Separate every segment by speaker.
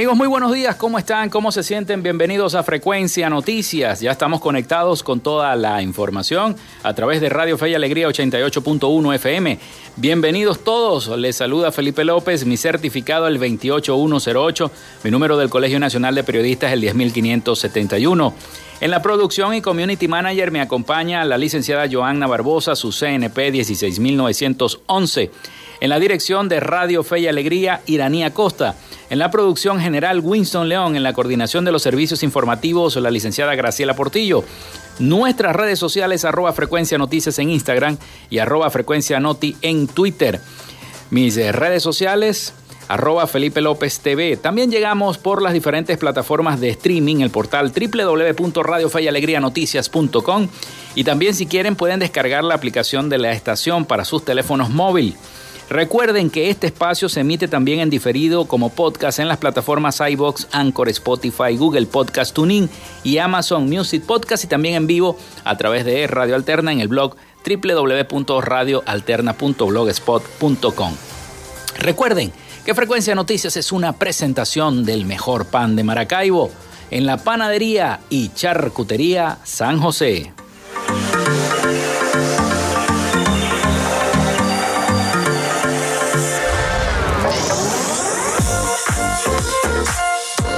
Speaker 1: Amigos, muy buenos días, ¿cómo están? ¿Cómo se sienten? Bienvenidos a Frecuencia Noticias. Ya estamos conectados con toda la información a través de Radio Fe y Alegría 88.1 FM. Bienvenidos todos. Les saluda Felipe López, mi certificado el 28108, mi número del Colegio Nacional de Periodistas el 10571. En la producción y community manager me acompaña la licenciada Joanna Barbosa, su CNP 16911. En la dirección de Radio Fe y Alegría, Iranía Costa. En la producción general, Winston León. En la coordinación de los servicios informativos, la licenciada Graciela Portillo. Nuestras redes sociales, arroba frecuencia noticias en Instagram y arroba frecuencia noti en Twitter. Mis eh, redes sociales, arroba Felipe López TV. También llegamos por las diferentes plataformas de streaming, el portal www.radiofeyalegrianoticias.com y también si quieren pueden descargar la aplicación de la estación para sus teléfonos móviles. Recuerden que este espacio se emite también en diferido como podcast en las plataformas iBox, Anchor, Spotify, Google Podcast Tuning y Amazon Music Podcast y también en vivo a través de Radio Alterna en el blog www.radioalterna.blogspot.com. Recuerden que Frecuencia Noticias es una presentación del mejor pan de Maracaibo en la panadería y charcutería San José.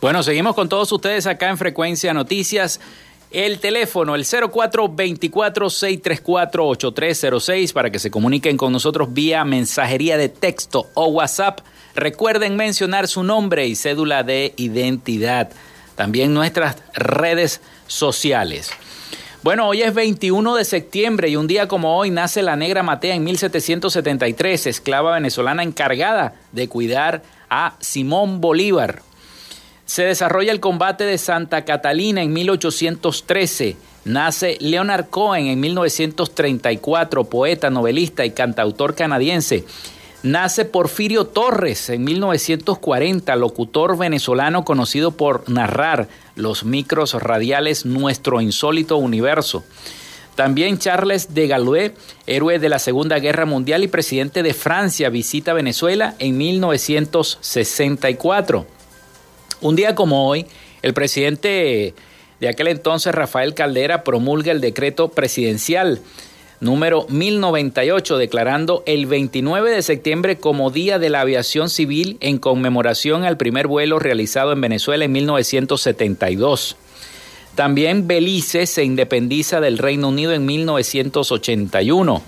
Speaker 1: Bueno, seguimos con todos ustedes acá en Frecuencia Noticias. El teléfono, el 0424-634-8306 para que se comuniquen con nosotros vía mensajería de texto o WhatsApp. Recuerden mencionar su nombre y cédula de identidad. También nuestras redes sociales. Bueno, hoy es 21 de septiembre y un día como hoy nace la negra Matea en 1773, esclava venezolana encargada de cuidar a Simón Bolívar, se desarrolla el combate de Santa Catalina en 1813. Nace Leonard Cohen en 1934, poeta, novelista y cantautor canadiense. Nace Porfirio Torres en 1940, locutor venezolano conocido por narrar los micros radiales Nuestro Insólito Universo. También Charles de Gaulle, héroe de la Segunda Guerra Mundial y presidente de Francia, visita Venezuela en 1964. Un día como hoy, el presidente de aquel entonces, Rafael Caldera, promulga el decreto presidencial número 1098, declarando el 29 de septiembre como Día de la Aviación Civil en conmemoración al primer vuelo realizado en Venezuela en 1972. También Belice se independiza del Reino Unido en 1981.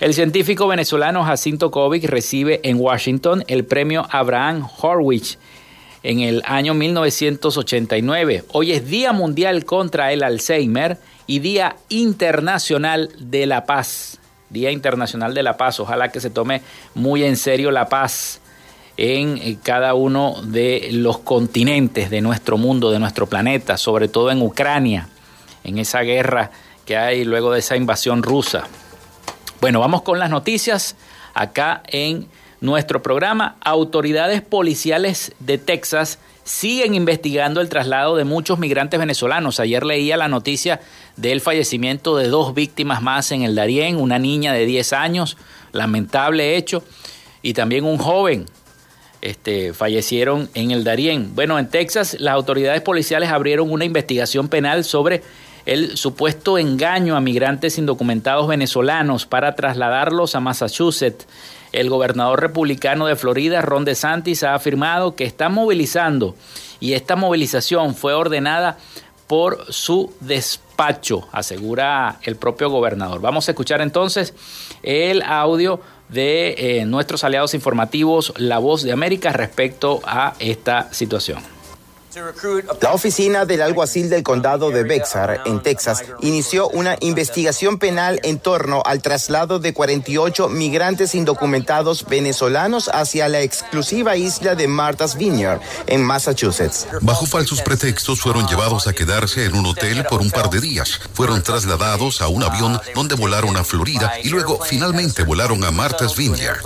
Speaker 1: El científico venezolano Jacinto Kovic recibe en Washington el premio Abraham Horwich en el año 1989. Hoy es Día Mundial contra el Alzheimer y Día Internacional de la Paz. Día Internacional de la Paz. Ojalá que se tome muy en serio la paz en eh, cada uno de los continentes de nuestro mundo, de nuestro planeta, sobre todo en Ucrania, en esa guerra que hay luego de esa invasión rusa. Bueno, vamos con las noticias acá en nuestro programa. Autoridades policiales de Texas siguen investigando el traslado de muchos migrantes venezolanos. Ayer leía la noticia del fallecimiento de dos víctimas más en el Darién, una niña de 10 años, lamentable hecho, y también un joven este, fallecieron en el Darién. Bueno, en Texas las autoridades policiales abrieron una investigación penal sobre el supuesto engaño a migrantes indocumentados venezolanos para trasladarlos a Massachusetts. El gobernador republicano de Florida, Ron DeSantis, ha afirmado que está movilizando y esta movilización fue ordenada por su despacho, asegura el propio gobernador. Vamos a escuchar entonces el audio de eh, nuestros aliados informativos La Voz de América respecto a esta situación.
Speaker 2: La oficina del alguacil del condado de Bexar, en Texas, inició una investigación penal en torno al traslado de 48 migrantes indocumentados venezolanos hacia la exclusiva isla de Martha's Vineyard, en Massachusetts.
Speaker 3: Bajo falsos pretextos fueron llevados a quedarse en un hotel por un par de días. Fueron trasladados a un avión donde volaron a Florida y luego finalmente volaron a Martha's Vineyard.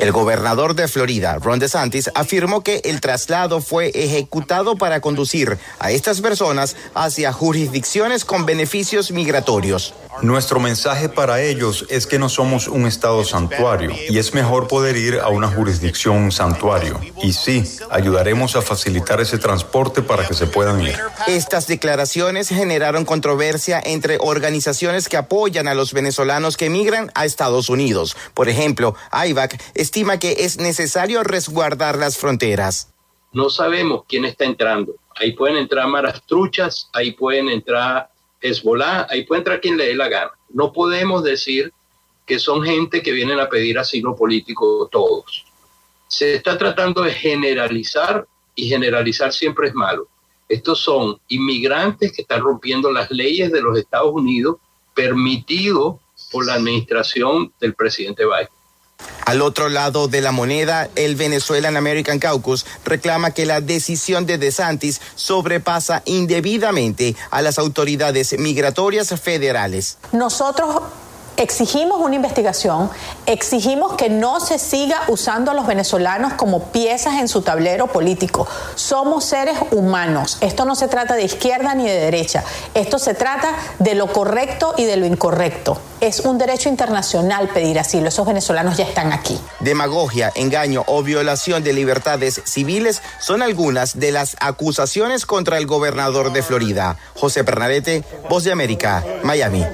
Speaker 2: El gobernador de Florida, Ron DeSantis, afirmó que el traslado fue ejecutado para conducir a estas personas hacia jurisdicciones con beneficios migratorios.
Speaker 4: Nuestro mensaje para ellos es que no somos un estado santuario y es mejor poder ir a una jurisdicción santuario. Y sí, ayudaremos a facilitar ese transporte para que se puedan ir.
Speaker 2: Estas declaraciones generaron controversia entre organizaciones que apoyan a los venezolanos que emigran a Estados Unidos. Por ejemplo, IVAC estima que es necesario resguardar las fronteras.
Speaker 5: No sabemos quién está entrando. Ahí pueden entrar maras truchas, ahí pueden entrar Hezbollah, ahí puede entrar quien le dé la gana. No podemos decir que son gente que vienen a pedir asilo político todos. Se está tratando de generalizar y generalizar siempre es malo. Estos son inmigrantes que están rompiendo las leyes de los Estados Unidos permitido por la administración del presidente Biden.
Speaker 2: Al otro lado de la moneda, el Venezuelan American Caucus reclama que la decisión de DeSantis sobrepasa indebidamente a las autoridades migratorias federales.
Speaker 6: Nosotros Exigimos una investigación, exigimos que no se siga usando a los venezolanos como piezas en su tablero político. Somos seres humanos. Esto no se trata de izquierda ni de derecha. Esto se trata de lo correcto y de lo incorrecto. Es un derecho internacional pedir asilo. Esos venezolanos ya están aquí.
Speaker 2: Demagogia, engaño o violación de libertades civiles son algunas de las acusaciones contra el gobernador de Florida, José Bernadette, Voz de América, Miami.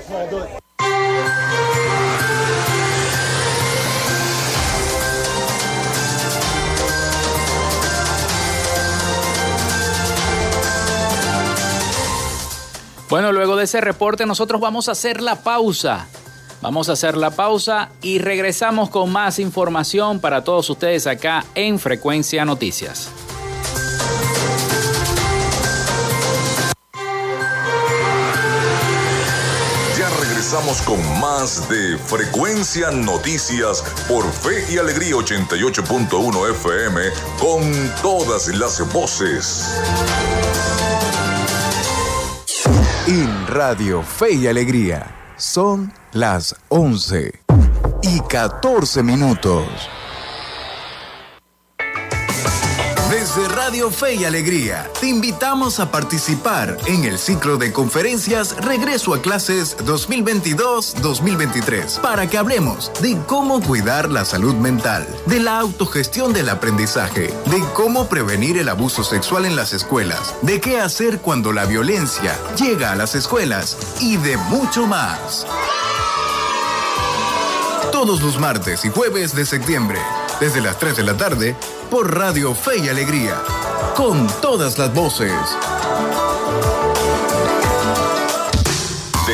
Speaker 1: Bueno, luego de ese reporte nosotros vamos a hacer la pausa. Vamos a hacer la pausa y regresamos con más información para todos ustedes acá en Frecuencia Noticias.
Speaker 7: Ya regresamos con más de Frecuencia Noticias por Fe y Alegría 88.1 FM con todas las voces.
Speaker 8: Radio Fe y Alegría. Son las 11 y 14 minutos. Radio Fe y Alegría, te invitamos a participar en el ciclo de conferencias Regreso a Clases 2022-2023 para que hablemos de cómo cuidar la salud mental, de la autogestión del aprendizaje, de cómo prevenir el abuso sexual en las escuelas, de qué hacer cuando la violencia llega a las escuelas y de mucho más. Todos los martes y jueves de septiembre, desde las 3 de la tarde, por Radio Fe y Alegría, con todas las voces.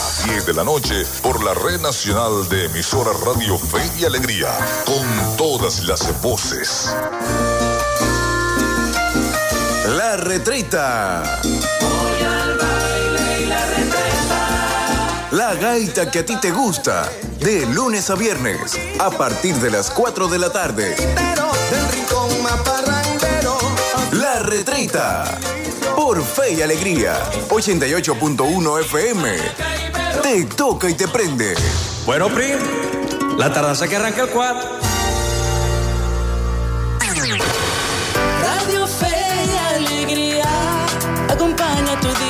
Speaker 7: a 10 de la noche por la red nacional de emisora Radio Fe y Alegría, con todas las voces.
Speaker 8: La retreta. La gaita que a ti te gusta. De lunes a viernes. A partir de las 4 de la tarde. La retreta. Por Fe y Alegría. 88.1 FM. Te toca y te prende.
Speaker 9: Bueno, Prim. La tardanza que arranca el 4.
Speaker 10: Radio Fe y Alegría, acompaña tu día.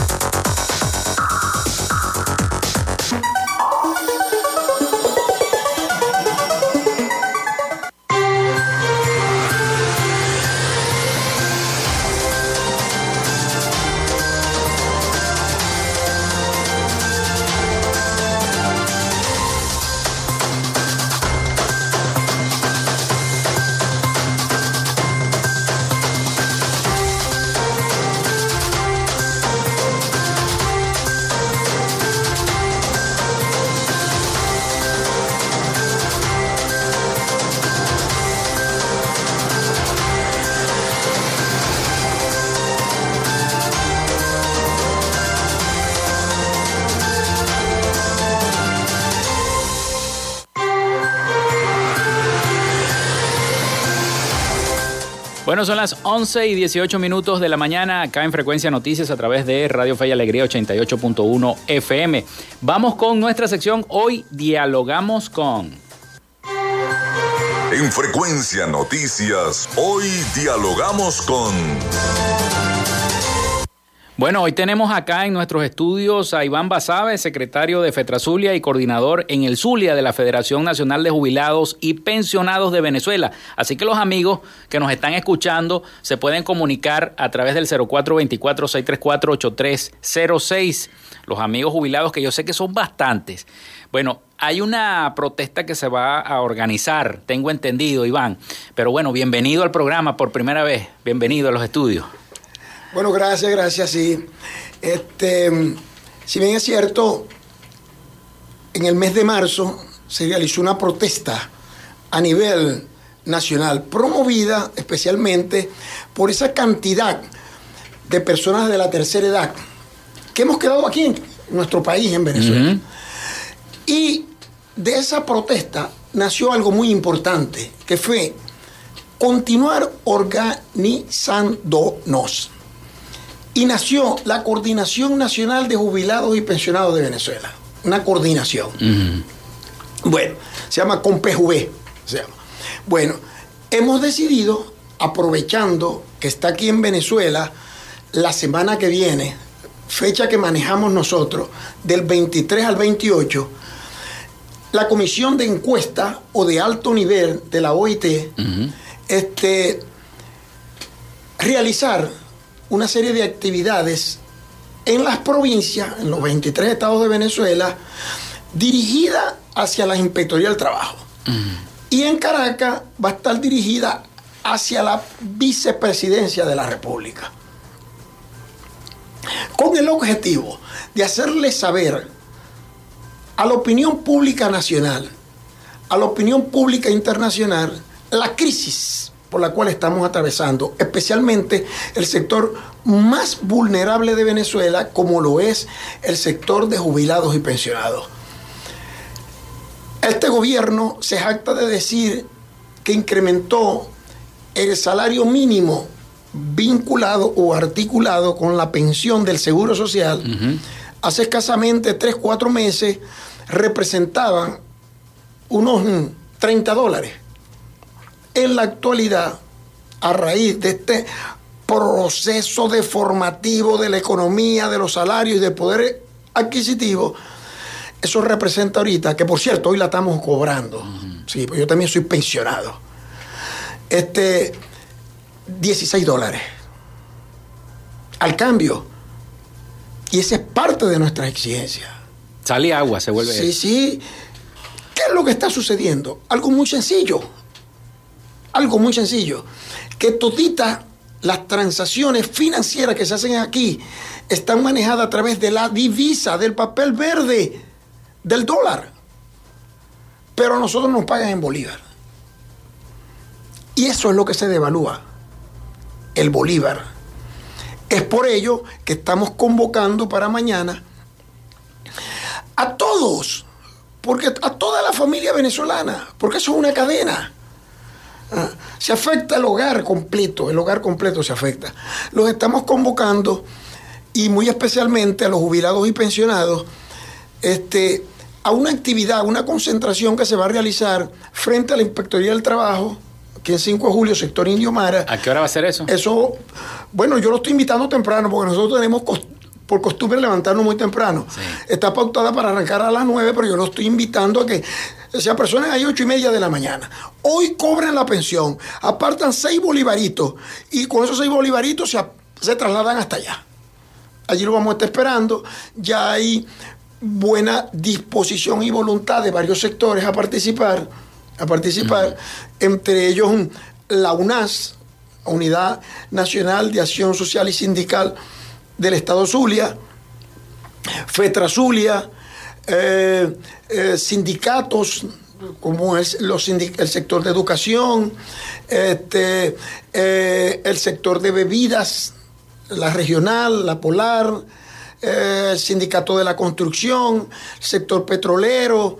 Speaker 1: Son las 11 y 18 minutos de la mañana acá en Frecuencia Noticias a través de Radio Fe y Alegría 88.1 FM. Vamos con nuestra sección. Hoy dialogamos con...
Speaker 7: En Frecuencia Noticias, hoy dialogamos con...
Speaker 1: Bueno, hoy tenemos acá en nuestros estudios a Iván Basabe, secretario de Fetrazulia y coordinador en el Zulia de la Federación Nacional de Jubilados y Pensionados de Venezuela. Así que los amigos que nos están escuchando se pueden comunicar a través del 0424-634-8306. Los amigos jubilados que yo sé que son bastantes. Bueno, hay una protesta que se va a organizar, tengo entendido, Iván. Pero bueno, bienvenido al programa por primera vez. Bienvenido a los estudios.
Speaker 11: Bueno, gracias, gracias, sí. Este, Si bien es cierto, en el mes de marzo se realizó una protesta a nivel nacional, promovida especialmente por esa cantidad de personas de la tercera edad que hemos quedado aquí en nuestro país, en Venezuela. Y de esa protesta nació algo muy importante, que fue continuar organizándonos. Y nació la Coordinación Nacional de Jubilados y Pensionados de Venezuela. Una coordinación. Bueno, se llama COMPEJUV. Se llama. Bueno, hemos decidido, aprovechando que está aquí en Venezuela, la semana que viene, fecha que manejamos nosotros, del 23 al 28, la comisión de encuesta o de alto nivel de la OIT, este, realizar una serie de actividades en las provincias, en los 23 estados de Venezuela, dirigida hacia la Inspectoría del Trabajo. Y en Caracas va a estar dirigida hacia la vicepresidencia de la República. Con el objetivo de hacerle saber a la opinión pública nacional, a la opinión pública internacional, la crisis por la cual estamos atravesando, especialmente el sector más vulnerable de Venezuela, como lo es el sector de jubilados y pensionados. Este gobierno se jacta de decir que incrementó el salario mínimo vinculado o articulado con la pensión del Seguro Social. Hace escasamente 3, 4 meses representaban unos 30 dólares. En la actualidad, a raíz de este proceso deformativo de la economía, de los salarios y del poder adquisitivo, eso representa ahorita, que por cierto, hoy la estamos cobrando. Sí, pues yo también soy pensionado. Este, 16 dólares. Al cambio. Y esa es parte de nuestra exigencia.
Speaker 1: Sale agua, se vuelve.
Speaker 11: Sí, sí. ¿Qué es lo que está sucediendo? Algo muy sencillo. Algo muy sencillo. Que toditas las transacciones financieras que se hacen aquí están manejadas a través de la divisa, del papel verde, del dólar. Pero a nosotros nos pagan en bolívar. Y eso es lo que se devalúa, el bolívar. Es por ello que estamos convocando para mañana a todos, porque a toda la familia venezolana, porque eso es una cadena. Ah, Se afecta el hogar completo, el hogar completo se afecta. Los estamos convocando y muy especialmente a los jubilados y pensionados este, a una actividad, una concentración que se va a realizar frente a la Inspectoría del Trabajo, que es 5 de julio, sector Indio Mara.
Speaker 1: ¿A qué hora va a ser eso?
Speaker 11: Eso, bueno, yo lo estoy invitando temprano porque nosotros tenemos por costumbre levantarnos muy temprano. Está pautada para arrancar a las 9, pero yo lo estoy invitando a que se apersonen ahí 8 y media de la mañana. Hoy cobran la pensión, apartan 6 bolivaritos y con esos 6 bolivaritos se, se trasladan hasta allá. Allí lo vamos a estar esperando. Ya hay buena disposición y voluntad de varios sectores a participar, a participar, entre ellos la UNAS, Unidad Nacional de Acción Social y Sindical del Estado Zulia, FETRA Zulia, eh, eh, sindicatos como es los el sector de educación, este, eh, el sector de bebidas, la regional, la polar, eh, el sindicato de la construcción, el sector petrolero.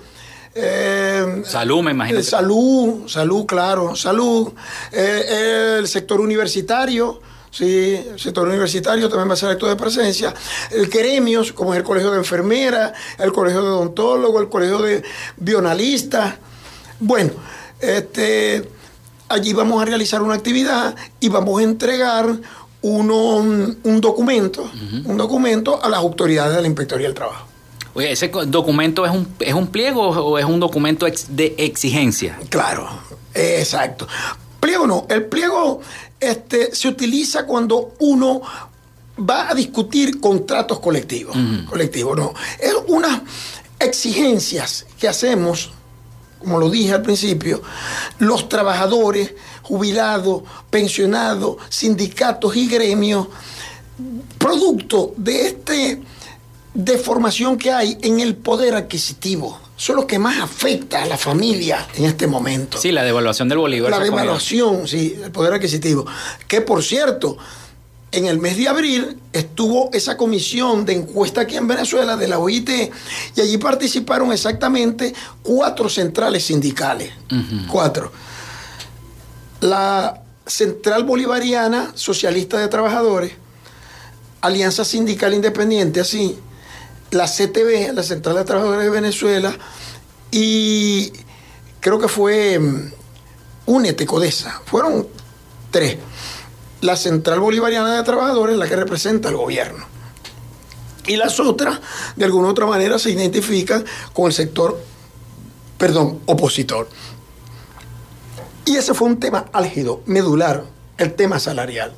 Speaker 11: eh,
Speaker 1: Salud, me imagino.
Speaker 11: Salud, salud, claro, salud. El sector universitario, sí, el sector universitario también va a ser acto de presencia. El gremios, como es el colegio de enfermeras, el colegio de odontólogos, el colegio de bionalistas. Bueno, este, allí vamos a realizar una actividad y vamos a entregar uno, un documento, un documento a las autoridades de la Inspectoría del Trabajo.
Speaker 1: Oye, ¿ese documento es un, es un pliego o es un documento de exigencia?
Speaker 11: Claro, exacto. Pliego no, el pliego este, se utiliza cuando uno va a discutir contratos colectivos. Colectivos, no. Es unas exigencias que hacemos, como lo dije al principio, los trabajadores, jubilados, pensionados, sindicatos y gremios, producto de este deformación que hay en el poder adquisitivo. Eso es lo que más afecta a la familia en este momento.
Speaker 1: Sí, la devaluación del bolívar.
Speaker 11: La devaluación, sí, el poder adquisitivo. Que por cierto, en el mes de abril estuvo esa comisión de encuesta aquí en Venezuela de la OIT y allí participaron exactamente cuatro centrales sindicales. Cuatro. La Central Bolivariana Socialista de Trabajadores, Alianza Sindical Independiente, así, la CTV, la Central de Trabajadores de Venezuela, y creo que fue mm, Únete Codesa. Fueron tres. La Central Bolivariana de Trabajadores, la que representa al gobierno. Y las otras, de alguna otra manera, se identifican con el sector, perdón, opositor. Y ese fue un tema álgido, medular, el tema salarial.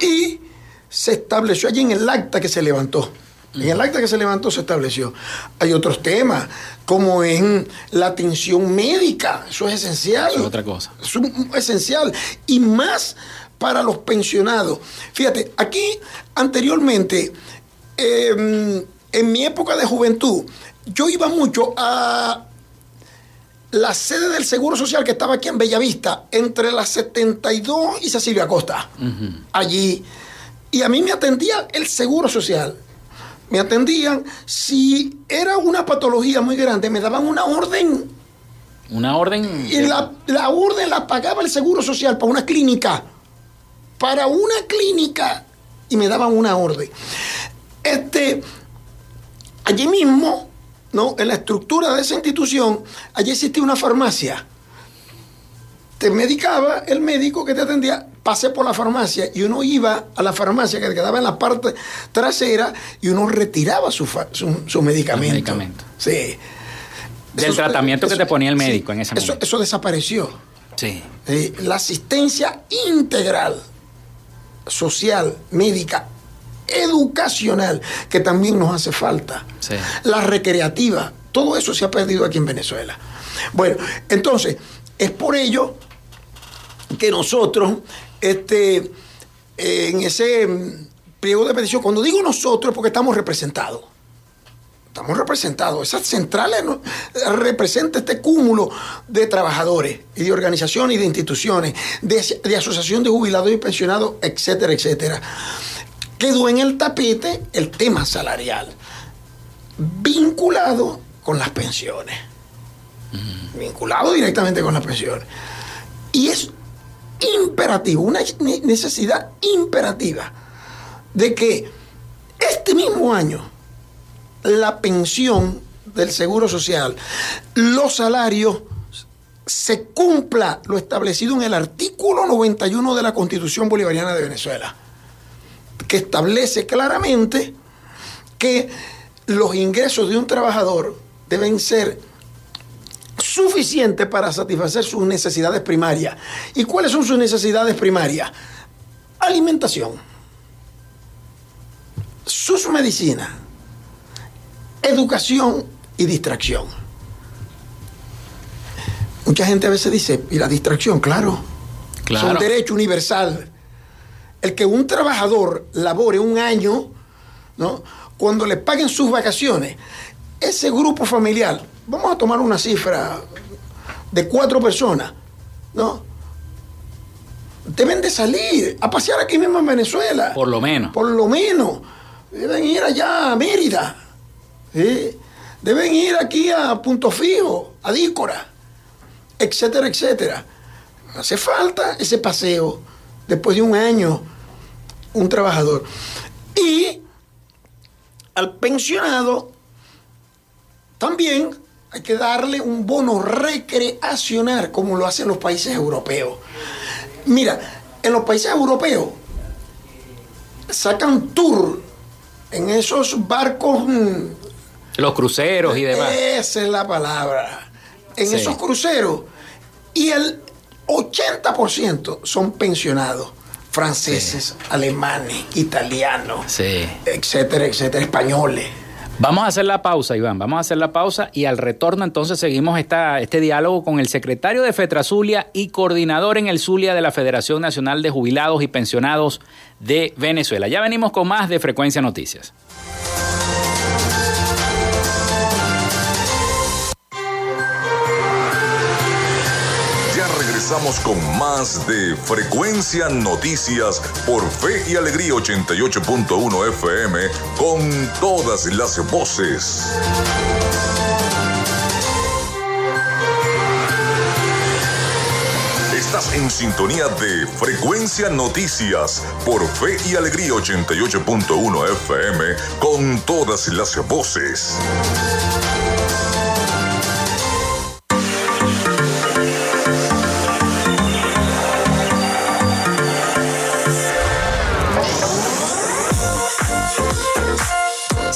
Speaker 11: Y se estableció allí en el acta que se levantó. En el acta que se levantó se estableció. Hay otros temas, como en la atención médica, eso es esencial.
Speaker 1: Eso es otra cosa.
Speaker 11: Es un- esencial. Y más para los pensionados. Fíjate, aquí anteriormente, eh, en mi época de juventud, yo iba mucho a la sede del Seguro Social que estaba aquí en Bellavista, entre la 72 y Cecilia Costa, allí. Y a mí me atendía el Seguro Social. Me atendían, si era una patología muy grande, me daban una orden
Speaker 1: Una orden.
Speaker 11: y la, la orden la pagaba el Seguro Social para una clínica. Para una clínica. Y me daban una orden. Este, allí mismo, ¿no? En la estructura de esa institución, allí existía una farmacia. Te medicaba el médico que te atendía, pasé por la farmacia y uno iba a la farmacia que quedaba en la parte trasera y uno retiraba su, su, su medicamento.
Speaker 1: medicamento.
Speaker 11: Sí.
Speaker 1: Del
Speaker 11: Eso-
Speaker 1: tratamiento que te ponía el
Speaker 11: sí,
Speaker 1: médico en ese momento.
Speaker 11: eso desapareció.
Speaker 1: Sí.
Speaker 11: La asistencia integral, social, médica, educacional, que también nos hace falta.
Speaker 1: Sí.
Speaker 11: La recreativa, todo eso se ha perdido aquí en Venezuela. Bueno, entonces, es por ello que nosotros, este, eh, en ese mm, pliego de petición, cuando digo nosotros, es porque estamos representados. Estamos representados. Esas centrales ¿no? representa este cúmulo de trabajadores y de organizaciones y de instituciones, de, de asociación de jubilados y pensionados, etcétera, etcétera. Quedó en el tapete el tema salarial, vinculado con las pensiones. Vinculado directamente con las pensiones. Y es imperativo, una ne- necesidad imperativa de que este mismo año la pensión del Seguro Social, los salarios, se cumpla lo establecido en el artículo 91 de la Constitución Bolivariana de Venezuela, que establece claramente que los ingresos de un trabajador deben ser suficientes para satisfacer sus necesidades primarias. ¿Y cuáles son sus necesidades primarias? Alimentación, sus medicinas, educación y distracción. Mucha gente a veces dice, ¿y la distracción? Claro.
Speaker 1: Claro.
Speaker 11: Son derecho universal. El que un trabajador labore un año, ¿no? Cuando le paguen sus vacaciones, ese grupo familiar, vamos a tomar una cifra de cuatro personas, ¿no? Deben de salir a pasear aquí mismo en Venezuela.
Speaker 1: Por lo menos.
Speaker 11: Por lo menos. Deben ir allá a Mérida. ¿sí? Deben ir aquí a Punto Fijo, a Dícora, etcétera, etcétera. Hace falta ese paseo después de un año, un trabajador. Y al pensionado también hay que darle un bono recreacional, como lo hacen los países europeos. Mira, en los países europeos sacan tour en esos barcos. mm,
Speaker 1: Los cruceros y demás.
Speaker 11: Esa es la palabra. En
Speaker 1: Sí.
Speaker 11: esos cruceros. Y el 80% son pensionados. Franceses, alemanes, italianos,
Speaker 1: Sí.
Speaker 11: etcétera, etcétera, españoles.
Speaker 1: Vamos a hacer la pausa, Iván. Vamos a hacer la pausa y al retorno entonces seguimos esta, este diálogo con el secretario de Fetrazulia y coordinador en el Zulia de la Federación Nacional de Jubilados y Pensionados de Venezuela. Ya venimos con más de Frecuencia Noticias.
Speaker 7: Regresamos con más de Frecuencia Noticias por Fe y Alegría 88.1 FM con todas las voces. Estás en sintonía de Frecuencia Noticias por Fe y Alegría 88.1 FM con todas las voces.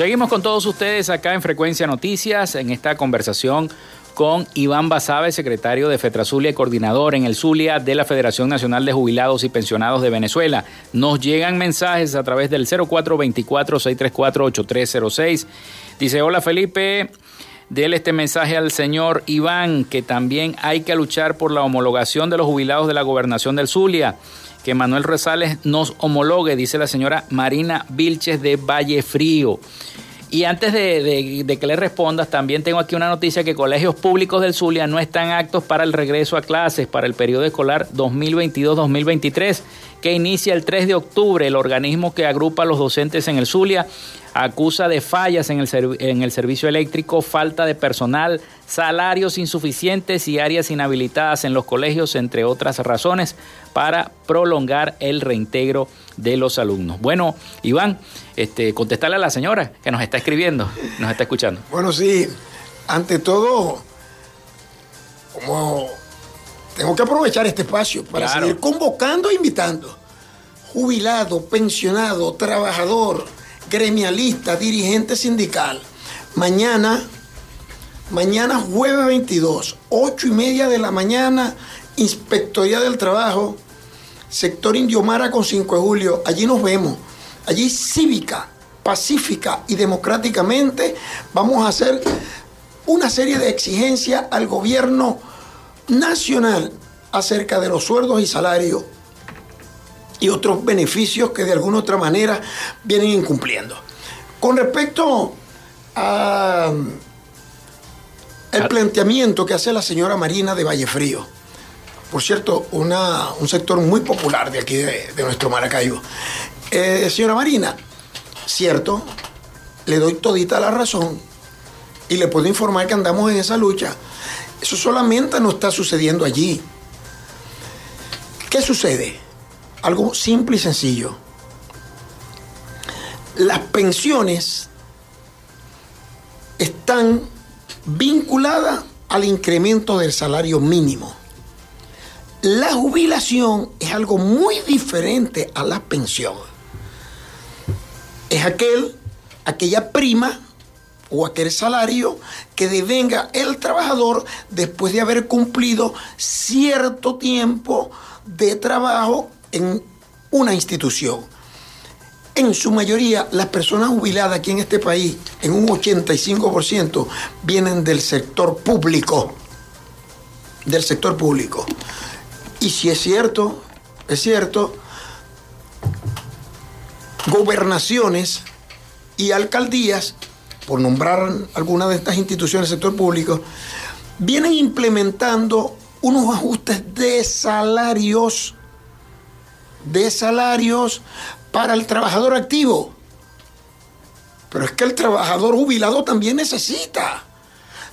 Speaker 1: Seguimos con todos ustedes acá en Frecuencia Noticias, en esta conversación con Iván Basabe, secretario de FETRAZULIA y coordinador en el Zulia de la Federación Nacional de Jubilados y Pensionados de Venezuela. Nos llegan mensajes a través del 0424-634-8306. Dice, hola Felipe, déle este mensaje al señor Iván, que también hay que luchar por la homologación de los jubilados de la gobernación del Zulia que Manuel Rosales nos homologue, dice la señora Marina Vilches de Valle Frío. Y antes de, que le respondas, también tengo aquí una noticia que colegios públicos del Zulia no están aptos para el regreso a clases para el periodo escolar 2022-2023, que inicia el 3 de octubre. El organismo que agrupa a los docentes en el Zulia acusa de fallas en el servicio eléctrico, falta de personal, salarios insuficientes y áreas inhabilitadas en los colegios, entre otras razones, para prolongar el reintegro de los alumnos. Bueno, Iván, este, contestarle a la señora que nos está escribiendo, nos está escuchando.
Speaker 11: Bueno, sí, ante todo, como tengo que aprovechar este espacio para
Speaker 1: Claro.
Speaker 11: seguir convocando e invitando. Jubilado, pensionado, trabajador, gremialista, dirigente sindical. Mañana, mañana jueves 22, 8 y media de la mañana, Inspectoría del Trabajo, sector Indiomara con 5 de julio. Allí nos vemos. Allí cívica, pacífica y democráticamente vamos a hacer una serie de exigencias al gobierno nacional acerca de los sueldos y salarios y otros beneficios que de alguna otra manera vienen incumpliendo. Con respecto a el planteamiento que hace la señora Marina de Vallefrío, por cierto, un sector muy popular de aquí de, de nuestro Maracaibo. Eh, señora Marina, cierto, le doy todita la razón y le puedo informar que andamos en esa lucha. Eso solamente no está sucediendo allí. ¿Qué sucede? Algo simple y sencillo. Las pensiones están vinculadas al incremento del salario mínimo. La jubilación es algo muy diferente a la pensión. Es aquel, aquella prima o aquel salario que devenga el trabajador después de haber cumplido cierto tiempo de trabajo en una institución. En su mayoría, las personas jubiladas aquí en este país, en un 85%, vienen del sector público. Del sector público. Y si es cierto, es cierto, gobernaciones y alcaldías, por nombrar algunas de estas instituciones del sector público, vienen implementando unos ajustes de salarios, de salarios para el trabajador activo. Pero es que el trabajador jubilado también necesita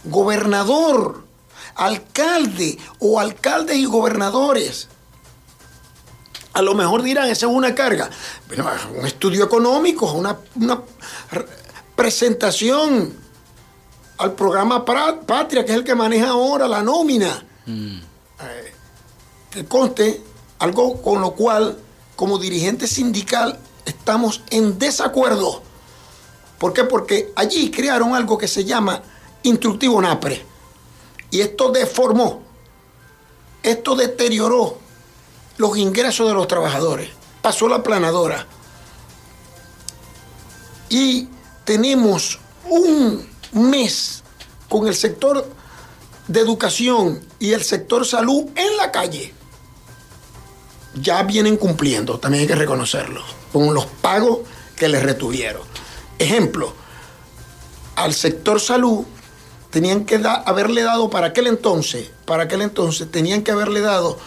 Speaker 11: gobernador, alcalde o alcaldes y gobernadores. A lo mejor dirán, esa es una carga. Pero un estudio económico, una, una presentación al programa Patria, que es el que maneja ahora la nómina. Mm. Eh, que conste algo con lo cual, como dirigente sindical, estamos en desacuerdo. ¿Por qué? Porque allí crearon algo que se llama instructivo NAPRE. Y esto deformó, esto deterioró los ingresos de los trabajadores. Pasó la planadora. Y tenemos un mes con el sector de educación y el sector salud en la calle. Ya vienen cumpliendo, también hay que reconocerlo, con los pagos que les retuvieron. Ejemplo, al sector salud tenían que haberle dado para aquel entonces, para aquel entonces tenían que haberle dado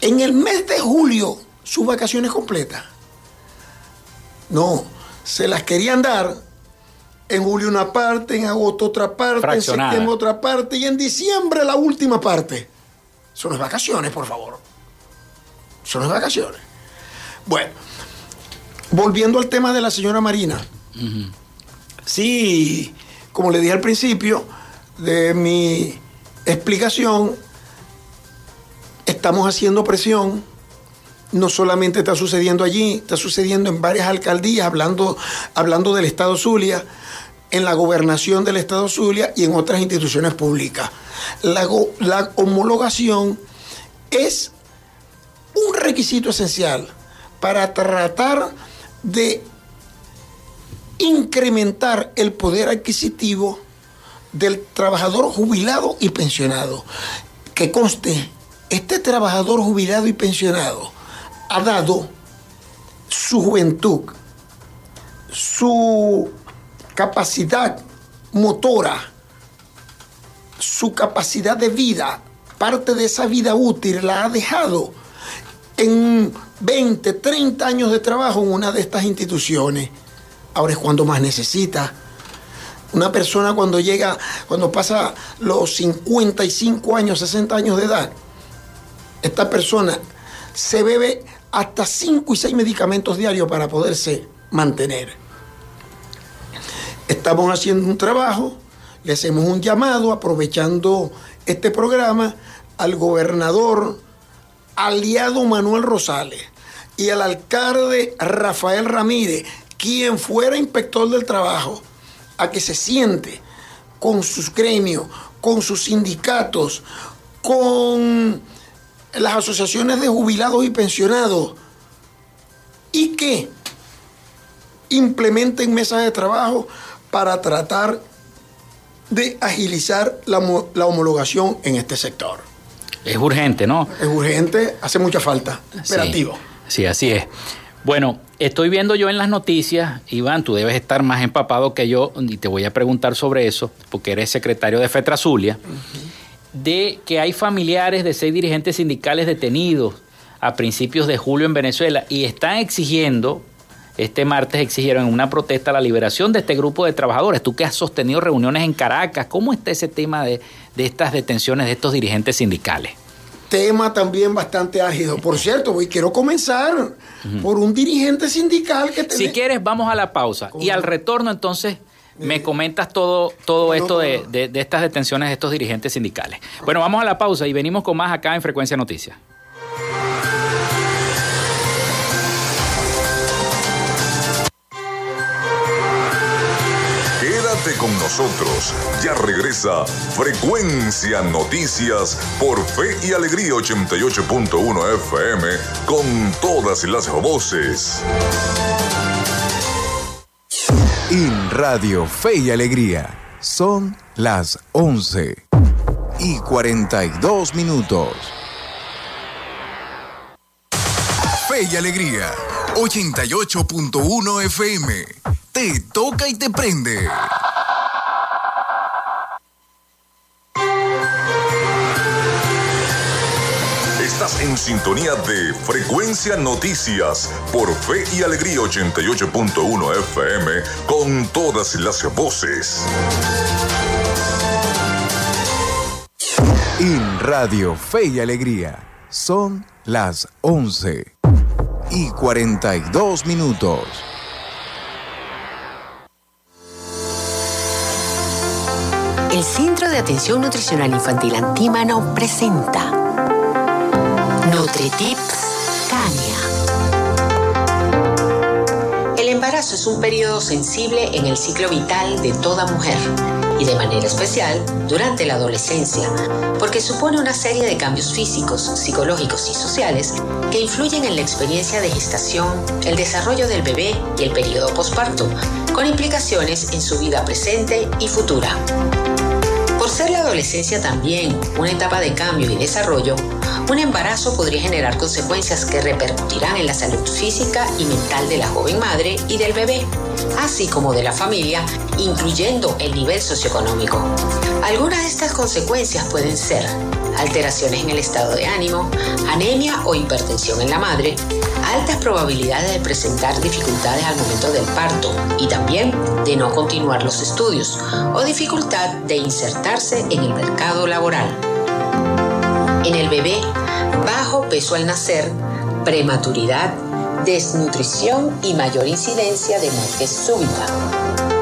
Speaker 11: en el mes de julio sus vacaciones completas. No, se las querían dar en julio una parte, en agosto otra parte, en septiembre otra parte y en diciembre la última parte. Son las vacaciones, por favor. Son las vacaciones. Bueno, volviendo al tema de la señora Marina. Sí, como le dije al principio de mi explicación, estamos haciendo presión. No solamente está sucediendo allí, está sucediendo en varias alcaldías, hablando, hablando del Estado Zulia, en la gobernación del Estado Zulia y en otras instituciones públicas. La, la homologación es un requisito esencial para tratar de incrementar el poder adquisitivo del trabajador jubilado y pensionado. Que conste, este trabajador jubilado y pensionado ha dado su juventud, su capacidad motora, su capacidad de vida, parte de esa vida útil la ha dejado en 20, 30 años de trabajo en una de estas instituciones. Ahora es cuando más necesita. Una persona cuando llega, cuando pasa los 55 años, 60 años de edad, esta persona se bebe hasta 5 y 6 medicamentos diarios para poderse mantener. Estamos haciendo un trabajo, le hacemos un llamado aprovechando este programa al gobernador aliado Manuel Rosales y al alcalde Rafael Ramírez, quien fuera inspector del trabajo, a que se siente con sus gremios, con sus sindicatos, con las asociaciones de jubilados y pensionados y que implementen mesas de trabajo para tratar de agilizar la, homologación en este sector.
Speaker 1: Es urgente, ¿no?
Speaker 11: Es urgente, hace mucha falta. Operativo.
Speaker 1: Sí, así es. Bueno, estoy viendo yo en las noticias, Iván, tú debes estar más empapado que yo y te voy a preguntar sobre eso, porque eres secretario de FETRA Zulia de que hay familiares de seis dirigentes sindicales detenidos a principios de julio en Venezuela y están exigiendo, este martes exigieron en una protesta la liberación de este grupo de trabajadores. Tú que has sostenido reuniones en Caracas, ¿cómo está ese tema de, estas detenciones de estos dirigentes sindicales?
Speaker 11: Tema también bastante ágido. Por cierto, voy, quiero comenzar por un dirigente sindical que...
Speaker 1: Si quieres, vamos a la pausa. Y al retorno entonces me comentas todo, todo esto de, de, estas detenciones de estos dirigentes sindicales. Bueno, vamos a la pausa y venimos con más acá en Frecuencia Noticias.
Speaker 7: Con nosotros. Ya regresa Frecuencia Noticias por Fe y Alegría 88.1 FM con todas las voces.
Speaker 8: En Radio Fe y Alegría son las 11 y 42 minutos. Fe y Alegría 88.1 FM. Te toca y te prende.
Speaker 7: Estás en sintonía de Frecuencia Noticias por Fe y Alegría 88.1 FM con todas las voces.
Speaker 8: En Radio Fe y Alegría son las 11 y 42 minutos.
Speaker 12: El Centro de Atención Nutricional Infantil Antímano presenta NutriTips Cania. El embarazo es un periodo sensible en el ciclo vital de toda mujer y de manera especial durante la adolescencia, porque supone una serie de cambios físicos, psicológicos y sociales que influyen en la experiencia de gestación, el desarrollo del bebé y el periodo posparto, con implicaciones en su vida presente y futura. Por ser la adolescencia también una etapa de cambio y desarrollo, un embarazo podría generar consecuencias que repercutirán en la salud física y mental de la joven madre y del bebé, así como de la familia, incluyendo el nivel socioeconómico. Algunas de estas consecuencias pueden ser alteraciones en el estado de ánimo, anemia o hipertensión en la madre, altas probabilidades de presentar dificultades al momento del parto y también de no continuar los estudios o dificultad de insertarse en el mercado laboral. En el bebé, bajo peso al nacer, prematuridad, desnutrición y mayor incidencia de muerte súbita.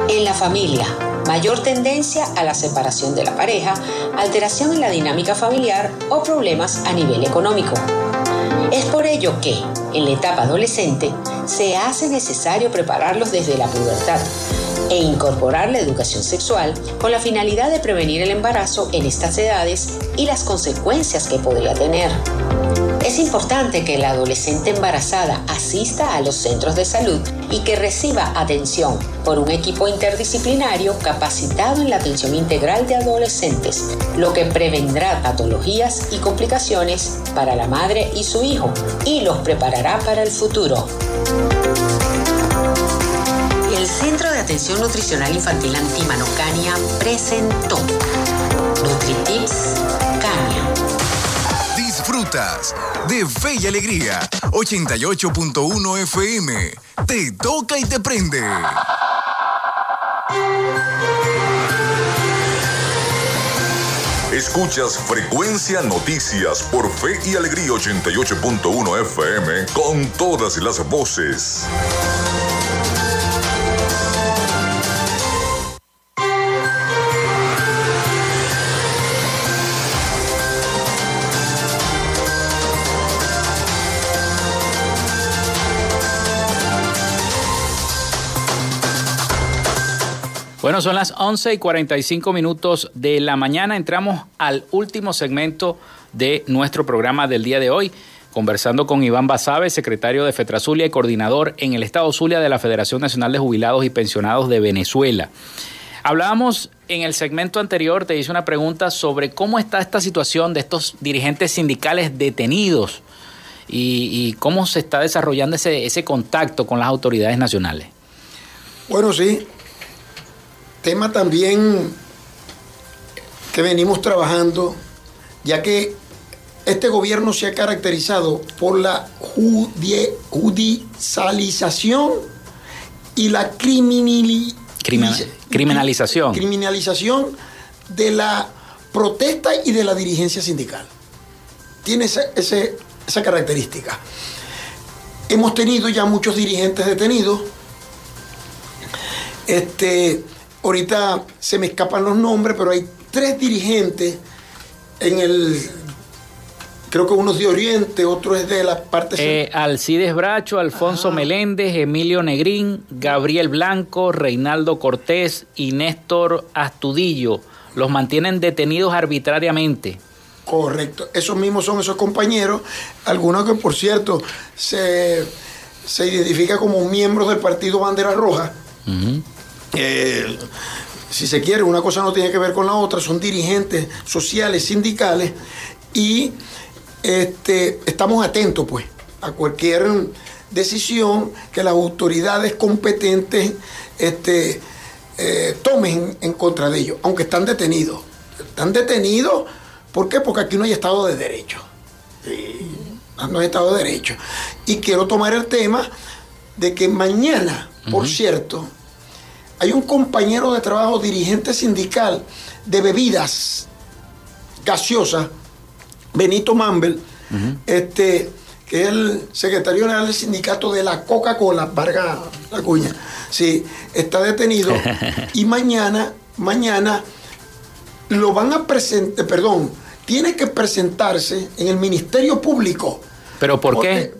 Speaker 12: En la familia, mayor tendencia a la separación de la pareja, alteración en la dinámica familiar o problemas a nivel económico. Es por ello que, en la etapa adolescente, se hace necesario prepararlos desde la pubertad e incorporar la educación sexual con la finalidad de prevenir el embarazo en estas edades y las consecuencias que podría tener. Es importante que la adolescente embarazada asista a los centros de salud y que reciba atención por un equipo interdisciplinario capacitado en la atención integral de adolescentes, lo que prevendrá patologías y complicaciones para la madre y su hijo y los preparará para el futuro. El Centro de Atención Nutricional Infantil Antímano Cania presentó NutriTips.
Speaker 8: De Fe y Alegría 88.1 FM. Te toca y te prende.
Speaker 7: Escuchas Frecuencia Noticias por Fe y Alegría 88.1 FM con todas las voces.
Speaker 1: Bueno, son las 11 y 45 minutos de la mañana. Entramos al último segmento de nuestro programa del día de hoy, conversando con Iván Basabe, secretario de Fetrazulia y coordinador en el Estado Zulia de la Federación Nacional de Jubilados y Pensionados de Venezuela. Hablábamos en el segmento anterior, te hice una pregunta sobre cómo está esta situación de estos dirigentes sindicales detenidos y, y cómo se está desarrollando ese, ese contacto con las autoridades nacionales.
Speaker 11: Bueno, sí, tema también que venimos trabajando, ya que este gobierno se ha caracterizado por la judicialización y la criminali-
Speaker 1: Criminal- criminalización.
Speaker 11: criminalización de la protesta y de la dirigencia sindical. Tiene ese- esa característica. Hemos tenido ya muchos dirigentes detenidos. Este, ahorita se me escapan los nombres, pero hay tres dirigentes en el creo que uno es de Oriente, otro es de la parte
Speaker 1: eh, Alcides Bracho, Alfonso Meléndez, Emilio Negrín, Gabriel Blanco, Reinaldo Cortés y Néstor Astudillo. Los mantienen detenidos arbitrariamente.
Speaker 11: Correcto, esos mismos son esos compañeros, algunos que por cierto se, se identifican como miembros del partido Bandera Roja. Eh, si se quiere, una cosa no tiene que ver con la otra, son dirigentes sociales, sindicales, y este, estamos atentos pues a cualquier decisión que las autoridades competentes este, eh, tomen en contra de ellos, aunque están detenidos. Están detenidos, ¿por qué? Porque aquí no hay Estado de Derecho. no hay Estado de Derecho. Y quiero tomar el tema de que mañana, por cierto, hay un compañero de trabajo, dirigente sindical de bebidas gaseosas, Benito Mambel, este, que es el secretario general del sindicato de la Coca-Cola, Vargas Acuña, sí, está detenido y mañana, mañana lo van a presentar, perdón, tiene que presentarse en el Ministerio Público.
Speaker 1: ¿Pero por qué?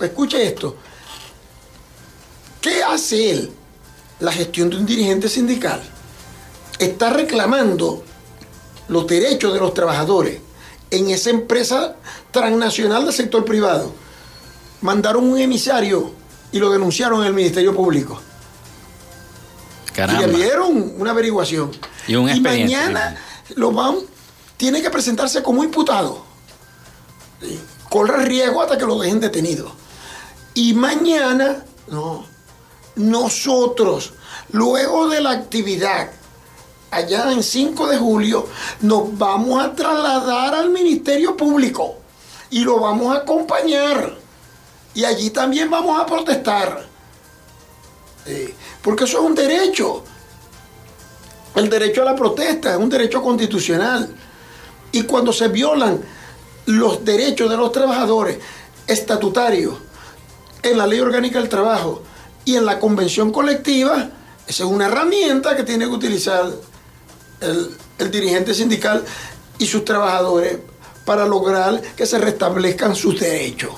Speaker 11: Escuche esto. ¿Qué hace él? La gestión de un dirigente sindical. Está reclamando los derechos de los trabajadores en esa empresa transnacional del sector privado. Mandaron un emisario y lo denunciaron en el Ministerio Público.
Speaker 1: Caramba.
Speaker 11: Y le dieron una averiguación.
Speaker 1: Y, un
Speaker 11: y mañana lo van, tiene que presentarse como imputado. Corre riesgo hasta que lo dejen detenido. Y mañana, no, nosotros, luego de la actividad allá en 5 de julio, nos vamos a trasladar al Ministerio Público y lo vamos a acompañar. Y allí también vamos a protestar. porque eso es un derecho. El derecho a la protesta es un derecho constitucional. Y cuando se violan los derechos de los trabajadores estatutarios en la ley orgánica del trabajo y en la convención colectiva, esa es una herramienta que tiene que utilizar el, dirigente sindical y sus trabajadores para lograr que se restablezcan sus derechos.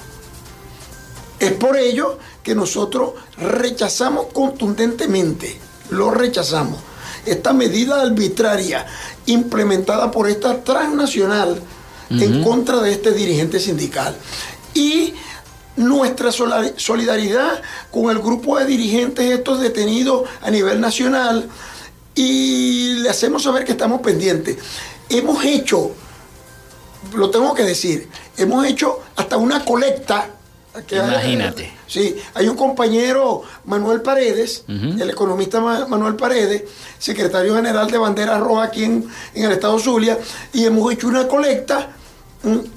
Speaker 11: Es por ello que nosotros rechazamos contundentemente, lo rechazamos, esta medida arbitraria implementada por esta transnacional en contra de este dirigente sindical. Y nuestra solidaridad con el grupo de dirigentes estos detenidos a nivel nacional, y le hacemos saber que estamos pendientes. Hemos hecho, lo tengo que decir, hemos hecho hasta una colecta.
Speaker 1: Imagínate.
Speaker 11: sí, hay un compañero, Manuel Paredes, el economista Manuel Paredes, secretario general de Bandera Roja aquí en, el estado Zulia, y hemos hecho una colecta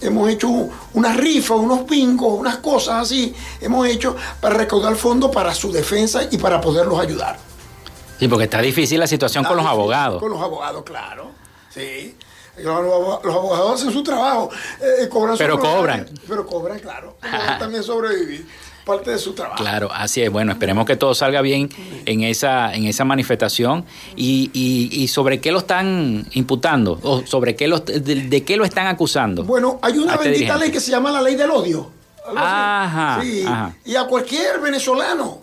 Speaker 11: hemos hecho unas rifas, unos pingos, unas cosas así, hemos hecho para recaudar fondos para su defensa y para poderlos ayudar.
Speaker 1: Sí, porque está difícil la situación con los abogados.
Speaker 11: Con los abogados, claro. Sí. Los, abogados hacen su trabajo. Eh, cobran
Speaker 1: pero cobran.
Speaker 11: Pero cobran, claro. también sobrevivir. Parte de su trabajo.
Speaker 1: Claro, así es. Bueno, esperemos que todo salga bien en esa, en esa manifestación. Y, y, sobre qué lo están imputando? ¿O sobre qué los, de, qué lo están acusando?
Speaker 11: Bueno, hay una este bendita ley que se llama la ley del odio.
Speaker 1: Ajá,
Speaker 11: sí.
Speaker 1: ajá.
Speaker 11: Y a cualquier venezolano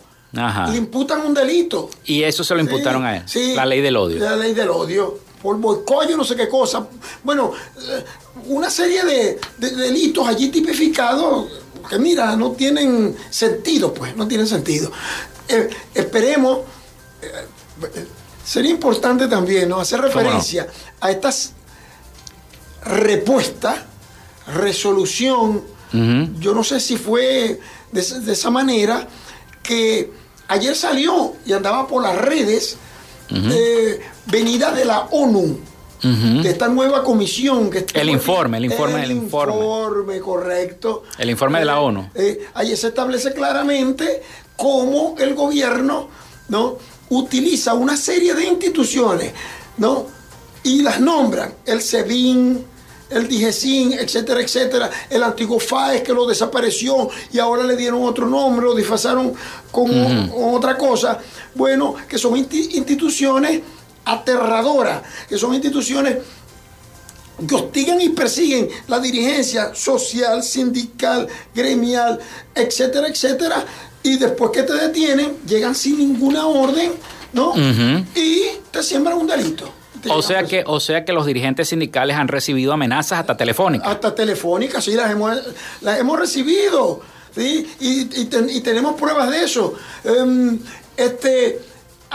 Speaker 11: le imputan un delito.
Speaker 1: Y eso se lo imputaron a él. la ley del odio.
Speaker 11: La ley del odio. Por boicoyo, no sé qué cosa. Bueno, eh, una serie de, delitos allí tipificados que, mira, no tienen sentido, pues, no tienen sentido. Eh, esperemos. Eh, sería importante también ¿no? hacer referencia a estas respuestas, resolución. Yo no sé si fue de, de esa manera que ayer salió y andaba por las redes eh, venida de la ONU, de esta nueva comisión que
Speaker 1: El informe, el informe,
Speaker 11: el, informe. correcto.
Speaker 1: El informe de la ONU.
Speaker 11: Eh, eh, ahí se establece claramente cómo el gobierno ¿no? utiliza una serie de instituciones ¿no? y las nombran. El SEBIN, el DIGESIN, etcétera, etcétera, el antiguo FAES que lo desapareció y ahora le dieron otro nombre, lo disfrazaron con, otra cosa. Bueno, que son instituciones aterradoras, que son instituciones que hostigan y persiguen la dirigencia social, sindical, gremial, etcétera, etcétera, y después que te detienen, llegan sin ninguna orden, ¿no? Y te siembran un delito.
Speaker 1: O sea, que, o sea que los dirigentes sindicales han recibido amenazas hasta telefónicas.
Speaker 11: Hasta telefónicas, sí, las hemos, las hemos recibido, ¿sí? Y, y ten- y tenemos pruebas de eso. Em, este,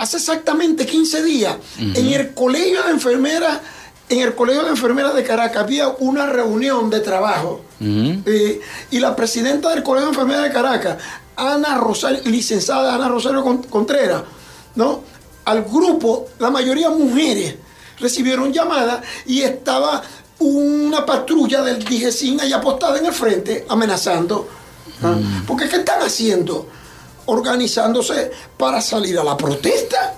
Speaker 11: hace exactamente 15 días, en el colegio de enfermeras, en el colegio de enfermeras de Caracas había una reunión de trabajo. Eh, y la presidenta del Colegio de Enfermeras de Caracas, Ana Rosario, licenciada Ana Rosario Con- Contreras, ¿no? Al grupo, la mayoría mujeres, recibieron llamadas y estaba una patrulla del DIGESIN allá apostada en el frente, amenazando. ¿ah? Porque ¿qué están haciendo? Organizándose para salir a la protesta.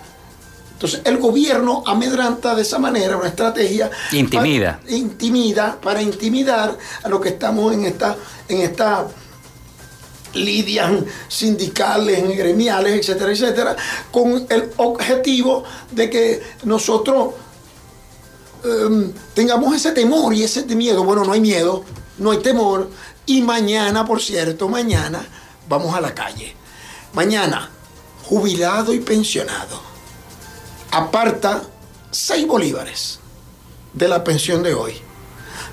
Speaker 11: Entonces el gobierno amedranta de esa manera una estrategia.
Speaker 1: Intimida.
Speaker 11: para- intimida, para intimidar a los que estamos en esta, en esta lidias sindicales, gremiales, etcétera, etcétera, con el objetivo de que nosotros em, tengamos ese temor y ese miedo. Bueno, no hay miedo, no hay temor. Y mañana, por cierto, mañana vamos a la calle. Mañana, jubilado y pensionado, aparta 6 bolívares de la pensión de hoy.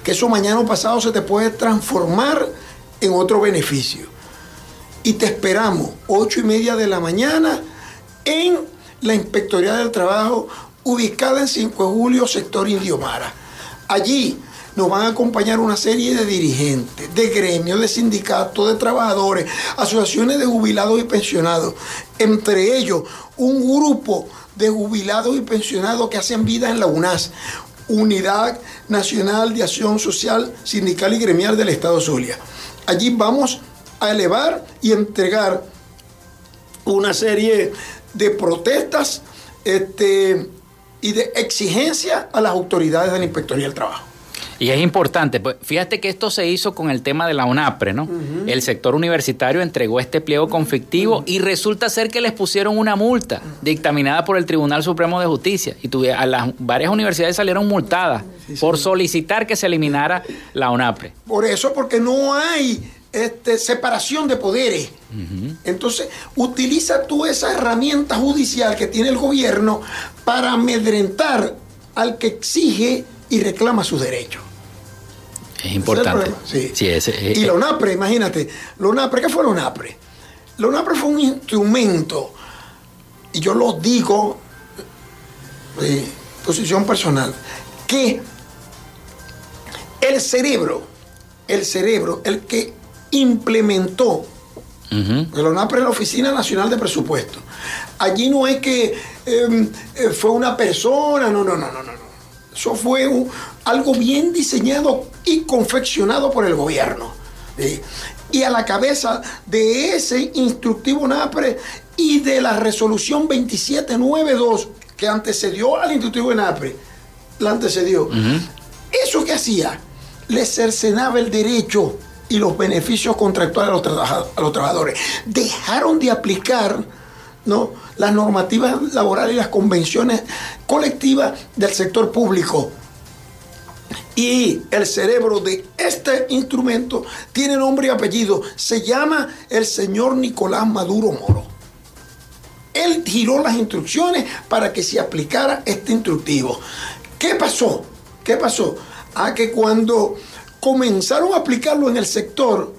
Speaker 11: Que eso mañana o pasado se te puede transformar en otro beneficio. Y te esperamos, 8 y media de la mañana, en la Inspectoría del Trabajo, ubicada en 5 de julio, sector Indiomara. Allí nos van a acompañar una serie de dirigentes, de gremios, de sindicatos, de trabajadores, asociaciones de jubilados y pensionados. Entre ellos, un grupo de jubilados y pensionados que hacen vida en la UNAS, Unidad Nacional de Acción Social, Sindical y Gremial del Estado Zulia. Allí vamos a elevar y entregar una serie de protestas este, y de exigencias a las autoridades de la Inspectoría del Trabajo.
Speaker 1: Y es importante, pues fíjate que esto se hizo con el tema de la UNAPRE, ¿no? El sector universitario entregó este pliego conflictivo y resulta ser que les pusieron una multa dictaminada por el Tribunal Supremo de Justicia y tuve- a las varias universidades salieron multadas por solicitar que se eliminara la UNAPRE.
Speaker 11: Por eso, porque no hay este, separación de poderes. Entonces, utiliza tú esa herramienta judicial que tiene el gobierno para amedrentar al que exige y reclama sus derechos.
Speaker 1: Es importante.
Speaker 11: sí.
Speaker 1: Sí, ese- eh,
Speaker 11: Y
Speaker 1: eh,
Speaker 11: la UNAPRE, imagínate, la UNAPRE, ¿qué fue la UNAPRE? La UNAPRE fue un instrumento, y yo lo digo de posición personal, que el cerebro, el cerebro, el que implementó
Speaker 1: ujú.
Speaker 11: porque la UNAPRE es la Oficina Nacional de Presupuesto. Allí no es que eh, eh, fue una persona, no, no, no, no, no. Eso fue un- algo bien diseñado y confeccionado por el gobierno. ¿sí? Y a la cabeza de ese instructivo NAPRE y de la resolución 2792 que antecedió al instructivo NAPRE, la antecedió. ¿Eso que hacía? Le cercenaba el derecho y los beneficios contractuales a los, trabaja- a los trabajadores. Dejaron de aplicar ¿no? las normativas laborales y las convenciones colectivas del sector público. Y el cerebro de este instrumento tiene nombre y apellido. Se llama el señor Nicolás Maduro Moro. Él giró las instrucciones para que se aplicara este instructivo. ¿Qué pasó? ¿Qué pasó? A que cuando comenzaron a aplicarlo en el sector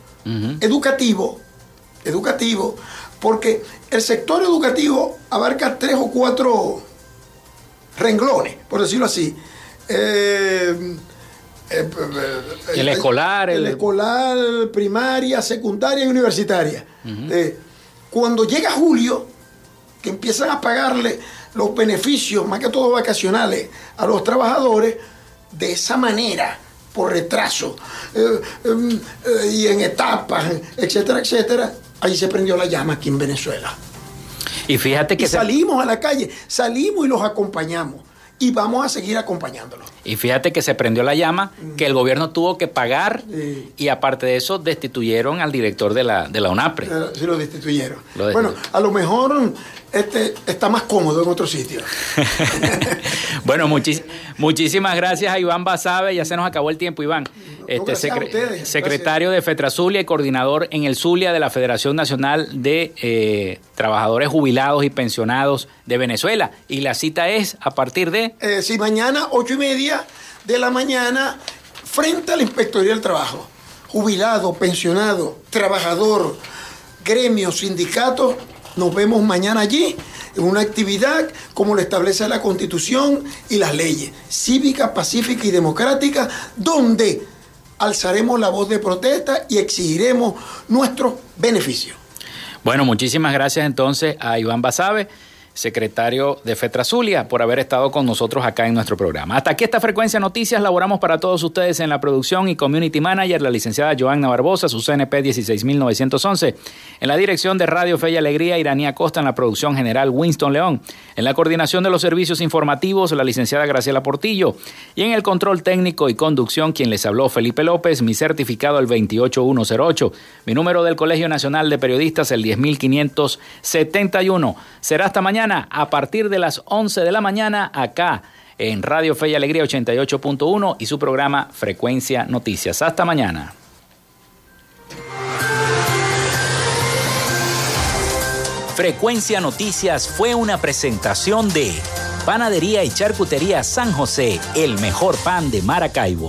Speaker 11: educativo, educativo, porque el sector educativo abarca tres o cuatro renglones, por decirlo así. Eh, eh,
Speaker 1: El
Speaker 11: eh,
Speaker 1: escolar,
Speaker 11: el,
Speaker 1: el-
Speaker 11: escolar, primaria, secundaria y universitaria. Cuando llega julio, que empiezan a pagarle los beneficios, más que todo vacacionales, a los trabajadores, de esa manera, por retraso, eh, em, eh, y en etapas, etcétera, etcétera, ahí se prendió la llama aquí en Venezuela.
Speaker 1: Y fíjate que
Speaker 11: Y
Speaker 1: se-
Speaker 11: salimos a la calle, salimos y los acompañamos. Y vamos a seguir acompañándolos.
Speaker 1: Y fíjate que se prendió la llama, que el gobierno tuvo que pagar
Speaker 11: Sí.
Speaker 1: y aparte de eso destituyeron al director de la, de la UNAPRE.
Speaker 11: Eh, Sí, lo destituyeron.
Speaker 1: Lo destituyeron.
Speaker 11: Bueno, a lo mejor este, está más cómodo en otro sitio.
Speaker 1: bueno, muchísimas gracias a Iván Basabe. Ya se nos acabó el tiempo, Iván. Este, secretario de FETRAZULIA y coordinador en el Zulia de la Federación Nacional de eh, Trabajadores Jubilados y Pensionados de Venezuela. Y la cita es a partir de...
Speaker 11: Eh, sí, mañana, ocho y media de la mañana, frente a la Inspectoría del Trabajo. Jubilado, pensionado, trabajador, gremio, sindicato, nos vemos mañana allí en una actividad como lo establece la Constitución y las leyes, cívica, pacífica y democrática, donde alzaremos la voz de protesta y exigiremos nuestros beneficios.
Speaker 1: Bueno, muchísimas gracias entonces a Iván Basabe secretario de Fetrazulia, por haber estado con nosotros acá en nuestro programa. Hasta aquí esta frecuencia noticias, laboramos para todos ustedes en la producción y community manager, la licenciada Joanna Barbosa, su CNP 16911, en la dirección de Radio Fe y Alegría, Iranía Costa, en la producción general Winston León, en la coordinación de los servicios informativos, la licenciada Graciela Portillo, y en el control técnico y conducción, quien les habló Felipe López, mi certificado el 28108, mi número del Colegio Nacional de Periodistas el 10571. Será hasta mañana a partir de las 11 de la mañana acá en Radio Fe y Alegría 88.1 y su programa Frecuencia Noticias. Hasta mañana. Frecuencia Noticias fue una presentación de Panadería y Charcutería San José, el mejor pan de Maracaibo.